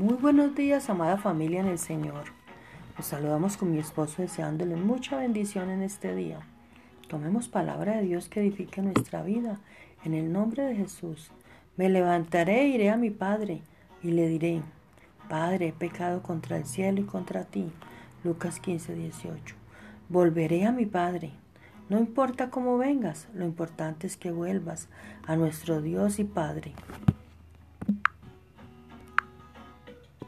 Muy buenos días, amada familia en el Señor. Los saludamos con mi esposo deseándole mucha bendición en este día. Tomemos palabra de Dios que edifique nuestra vida. En el nombre de Jesús. Me levantaré e iré a mi Padre y le diré, Padre, he pecado contra el cielo y contra ti. Lucas 15, 18. Volveré a mi Padre. No importa cómo vengas, lo importante es que vuelvas a nuestro Dios y Padre.